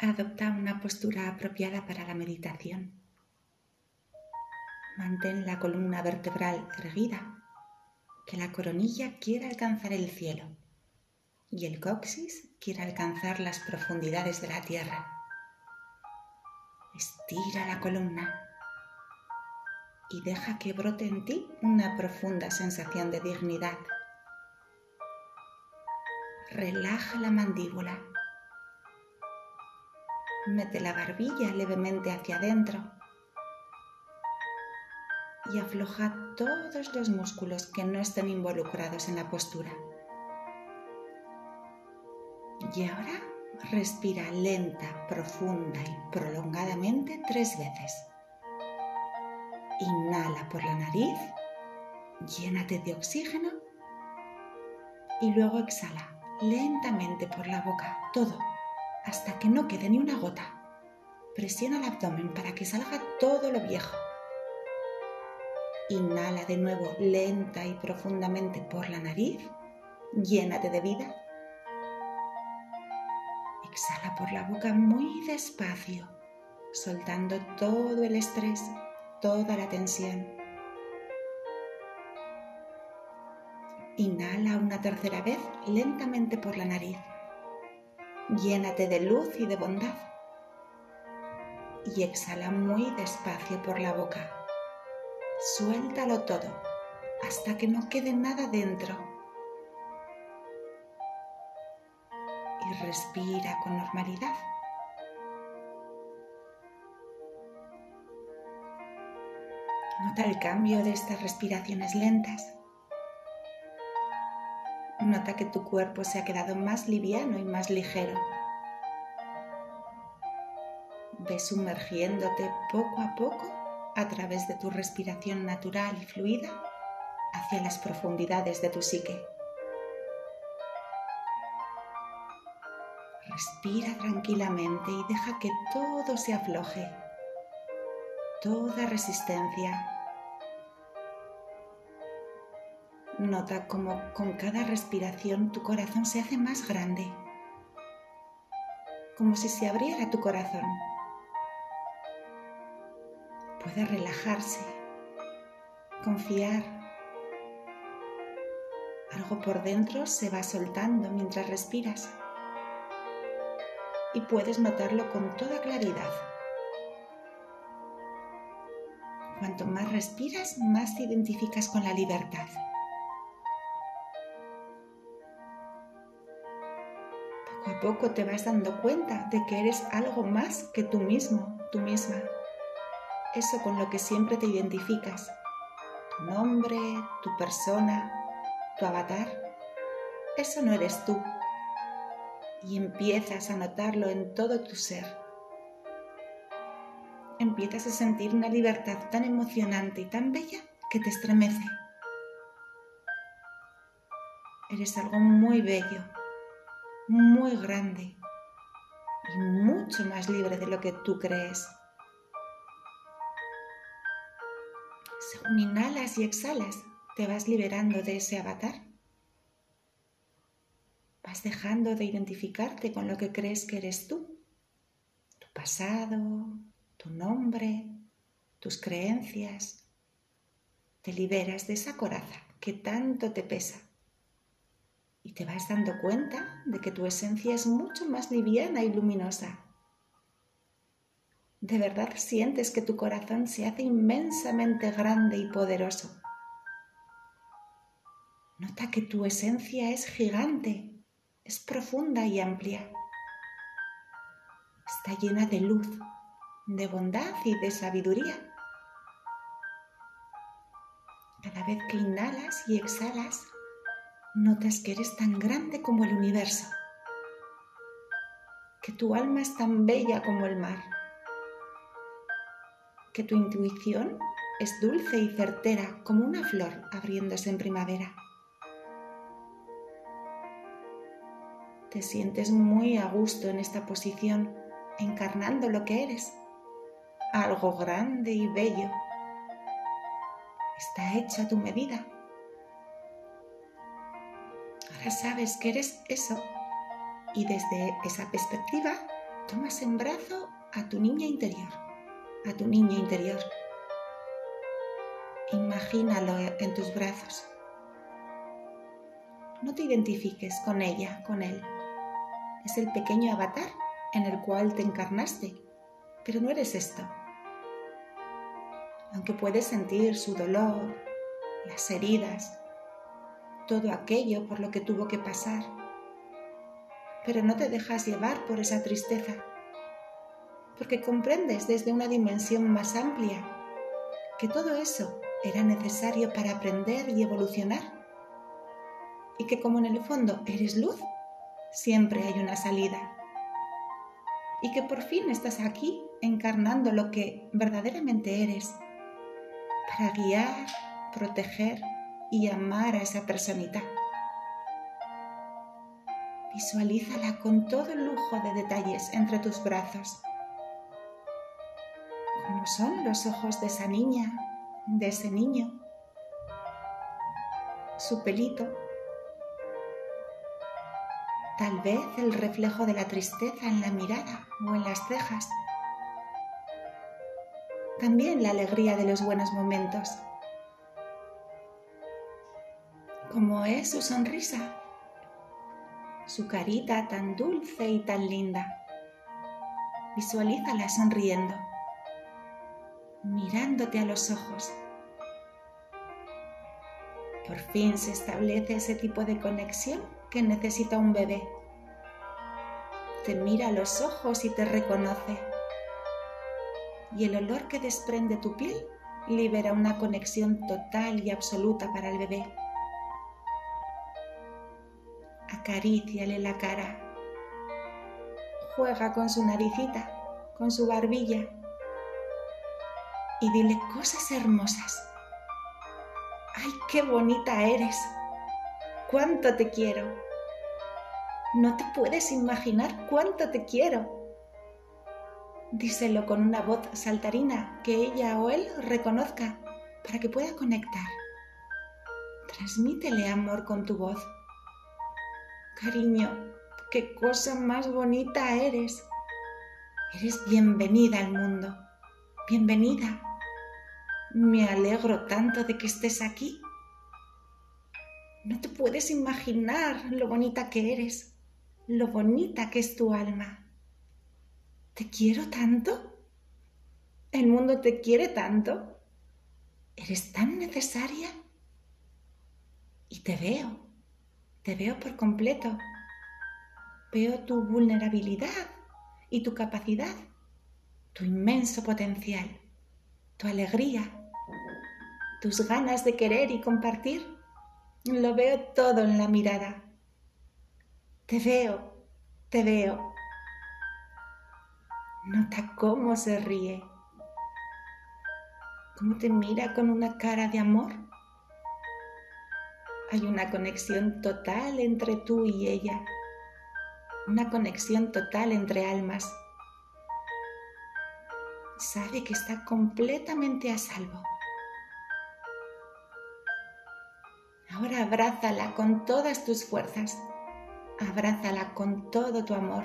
Adopta una postura apropiada para la meditación. Mantén la columna vertebral erguida, que la coronilla quiera alcanzar el cielo y el coxis quiera alcanzar las profundidades de la tierra. Estira la columna y deja que brote en ti una profunda sensación de dignidad. Relaja la mandíbula Mete la barbilla levemente hacia adentro y afloja todos los músculos que no estén involucrados en la postura. Y ahora respira lenta, profunda y prolongadamente tres veces. Inhala por la nariz, llénate de oxígeno y luego exhala lentamente por la boca todo hasta que no quede ni una gota. Presiona el abdomen para que salga todo lo viejo. Inhala de nuevo lenta y profundamente por la nariz. Llénate de vida. Exhala por la boca muy despacio, soltando todo el estrés, toda la tensión. Inhala una tercera vez lentamente por la nariz. Llénate de luz y de bondad. Y exhala muy despacio por la boca. Suéltalo todo hasta que no quede nada dentro. Y respira con normalidad. Nota el cambio de estas respiraciones lentas. Nota que tu cuerpo se ha quedado más liviano y más ligero. Ve sumergiéndote poco a poco a través de tu respiración natural y fluida hacia las profundidades de tu psique. Respira tranquilamente y deja que todo se afloje, toda resistencia, Nota como con cada respiración tu corazón se hace más grande, como si se abriera tu corazón. Puede relajarse, confiar. Algo por dentro se va soltando mientras respiras y puedes notarlo con toda claridad. Cuanto más respiras, más te identificas con la libertad. A poco te vas dando cuenta de que eres algo más que tú mismo, tú misma. Eso con lo que siempre te identificas. Tu nombre, tu persona, tu avatar. Eso no eres tú. Y empiezas a notarlo en todo tu ser. Empiezas a sentir una libertad tan emocionante y tan bella que te estremece. Eres algo muy bello, muy grande y mucho más libre de lo que tú crees. Según inhalas y exhalas, te vas liberando de ese avatar. Vas dejando de identificarte con lo que crees que eres tú, tu pasado, tu nombre, tus creencias. Te liberas de esa coraza que tanto te pesa y te vas dando cuenta de que tu esencia es mucho más liviana y luminosa. De verdad sientes que tu corazón se hace inmensamente grande y poderoso. Nota que tu esencia es gigante, es profunda y amplia. Está llena de luz, de bondad y de sabiduría. Cada vez que inhalas y exhalas, notas que eres tan grande como el universo, que tu alma es tan bella como el mar, que tu intuición es dulce y certera como una flor abriéndose en primavera. Te sientes muy a gusto en esta posición, encarnando lo que eres, algo grande y bello. Está hecha tu medida sabes que eres eso y desde esa perspectiva tomas en brazo a tu niña interior, a tu niño interior. Imagínalo en tus brazos. No te identifiques con ella, con él. Es el pequeño avatar en el cual te encarnaste, pero no eres esto. Aunque puedes sentir su dolor, las heridas, todo aquello por lo que tuvo que pasar, pero no te dejas llevar por esa tristeza, porque comprendes desde una dimensión más amplia que todo eso era necesario para aprender y evolucionar, y que como en el fondo eres luz, siempre hay una salida, y que por fin estás aquí encarnando lo que verdaderamente eres, para guiar, proteger y amar a esa personita. Visualízala con todo el lujo de detalles entre tus brazos. Como son los ojos de esa niña, de ese niño, su pelito, tal vez el reflejo de la tristeza en la mirada o en las cejas, también la alegría de los buenos momentos, como es su sonrisa su carita tan dulce y tan linda. Visualízala sonriendo, mirándote a los ojos. Por fin se establece ese tipo de conexión que necesita un bebé. Te mira a los ojos y te reconoce. Y el olor que desprende tu piel libera una conexión total y absoluta para el bebé acaríciale la cara. Juega con su naricita, con su barbilla y dile cosas hermosas. ¡Ay, qué bonita eres! ¡Cuánto te quiero! No te puedes imaginar cuánto te quiero. Díselo con una voz saltarina que ella o él reconozca para que pueda conectar. Transmítele amor con tu voz. Cariño, qué cosa más bonita eres. Eres bienvenida al mundo. Bienvenida. Me alegro tanto de que estés aquí. No te puedes imaginar lo bonita que eres, lo bonita que es tu alma. Te quiero tanto. El mundo te quiere tanto. Eres tan necesaria. Y te veo te veo por completo. Veo tu vulnerabilidad y tu capacidad, tu inmenso potencial, tu alegría, tus ganas de querer y compartir. Lo veo todo en la mirada. Te veo, te veo. Nota cómo se ríe, cómo te mira con una cara de amor hay una conexión total entre tú y ella, una conexión total entre almas. Sabe que está completamente a salvo. Ahora abrázala con todas tus fuerzas, abrázala con todo tu amor.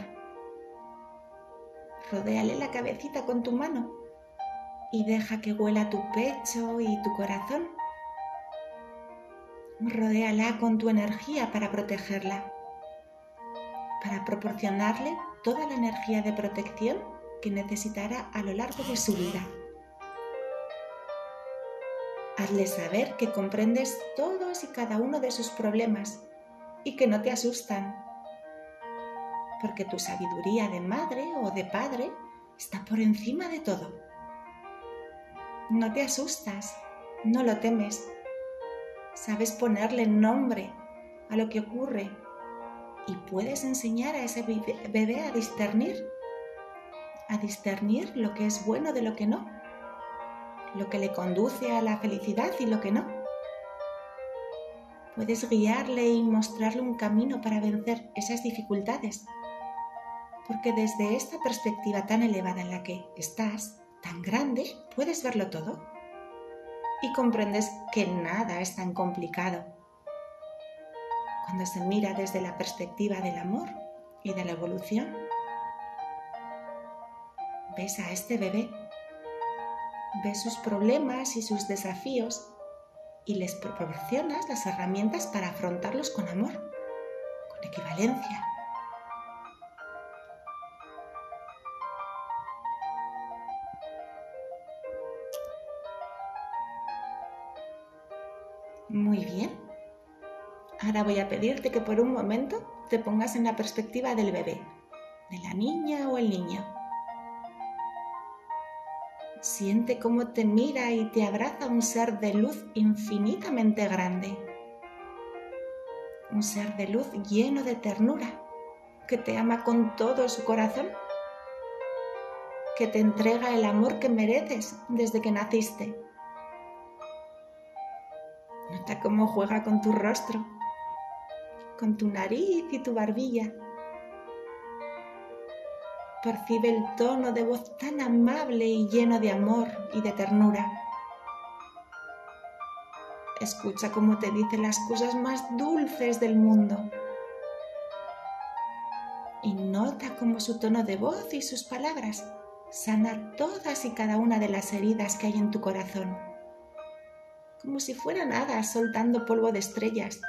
Rodéale la cabecita con tu mano y deja que huela tu pecho y tu corazón Rodéala con tu energía para protegerla, para proporcionarle toda la energía de protección que necesitará a lo largo de su vida. Hazle saber que comprendes todos y cada uno de sus problemas y que no te asustan, porque tu sabiduría de madre o de padre está por encima de todo. No te asustas, no lo temes, sabes ponerle nombre a lo que ocurre y puedes enseñar a ese bebé a discernir, a discernir lo que es bueno de lo que no, lo que le conduce a la felicidad y lo que no. Puedes guiarle y mostrarle un camino para vencer esas dificultades, porque desde esta perspectiva tan elevada en la que estás, tan grande, puedes verlo todo y comprendes que nada es tan complicado. Cuando se mira desde la perspectiva del amor y de la evolución, ves a este bebé, ves sus problemas y sus desafíos y les proporcionas las herramientas para afrontarlos con amor, con equivalencia. Muy bien. Ahora voy a pedirte que por un momento te pongas en la perspectiva del bebé, de la niña o el niño. Siente cómo te mira y te abraza un ser de luz infinitamente grande. Un ser de luz lleno de ternura, que te ama con todo su corazón, que te entrega el amor que mereces desde que naciste. Nota cómo juega con tu rostro, con tu nariz y tu barbilla percibe el tono de voz tan amable y lleno de amor y de ternura. Escucha cómo te dice las cosas más dulces del mundo. Y nota cómo su tono de voz y sus palabras sana todas y cada una de las heridas que hay en tu corazón. Como si fueran hadas soltando polvo de estrellas.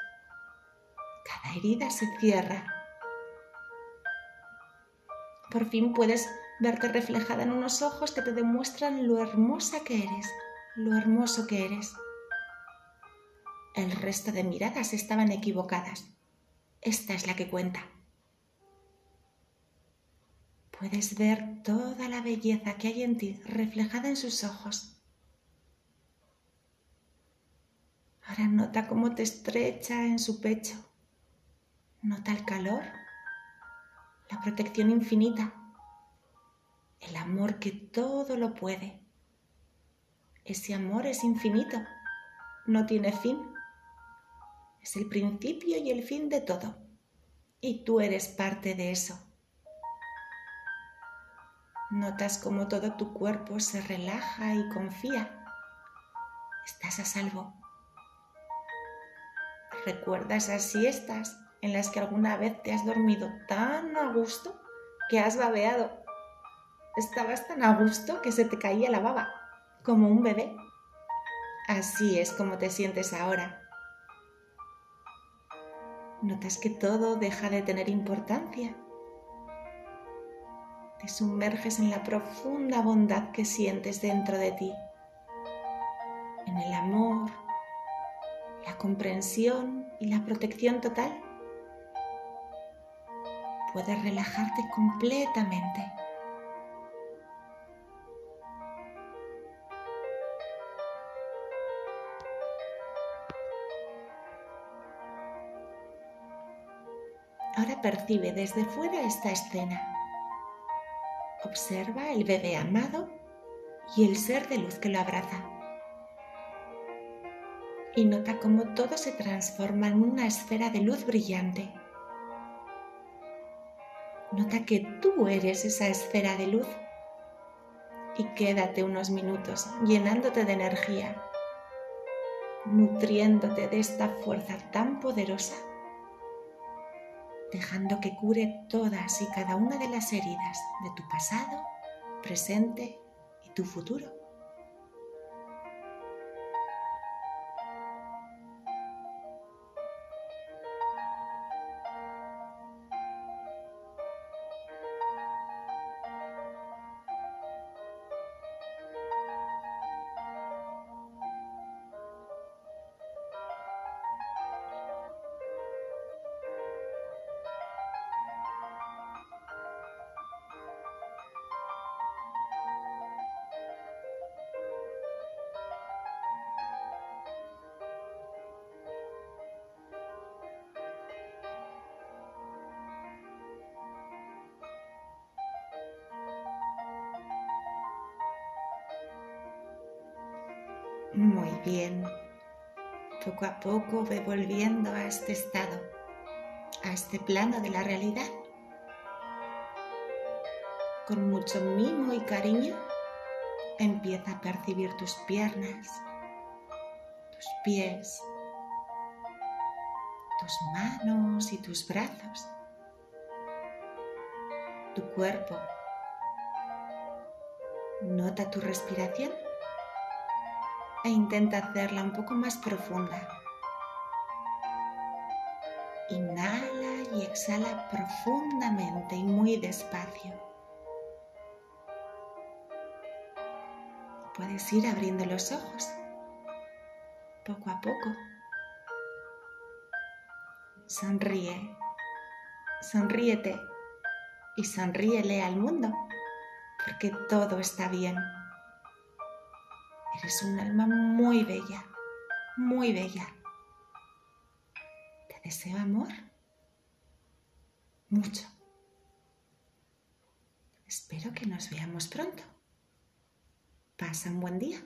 Cada herida se cierra por fin puedes verte reflejada en unos ojos que te demuestran lo hermosa que eres, lo hermoso que eres. El resto de miradas estaban equivocadas. Esta es la que cuenta. Puedes ver toda la belleza que hay en ti reflejada en sus ojos. Ahora nota cómo te estrecha en su pecho. Nota el calor la protección infinita, el amor que todo lo puede. Ese amor es infinito, no tiene fin. Es el principio y el fin de todo. Y tú eres parte de eso. Notas como todo tu cuerpo se relaja y confía. Estás a salvo. ¿Recuerdas esas siestas en las que alguna vez te has dormido tan a gusto que has babeado. Estabas tan a gusto que se te caía la baba, como un bebé. Así es como te sientes ahora. Notas que todo deja de tener importancia. Te sumerges en la profunda bondad que sientes dentro de ti, en el amor, la comprensión y la protección total puedes relajarte completamente. Ahora percibe desde fuera esta escena. Observa el bebé amado y el ser de luz que lo abraza. Y nota cómo todo se transforma en una esfera de luz brillante. Nota que tú eres esa esfera de luz y quédate unos minutos llenándote de energía, nutriéndote de esta fuerza tan poderosa, dejando que cure todas y cada una de las heridas de tu pasado, presente y tu futuro. Muy bien. Poco a poco ve volviendo a este estado, a este plano de la realidad. Con mucho mimo y cariño, empieza a percibir tus piernas, tus pies, tus manos y tus brazos, tu cuerpo, Nota tu respiración e intenta hacerla un poco más profunda. Inhala y exhala profundamente y muy despacio. Puedes ir abriendo los ojos poco a poco. Sonríe, sonríete y sonríele al mundo, porque todo está bien. Eres un alma muy bella, muy bella. Te deseo amor, mucho. Espero que nos veamos pronto. Pasa un buen día.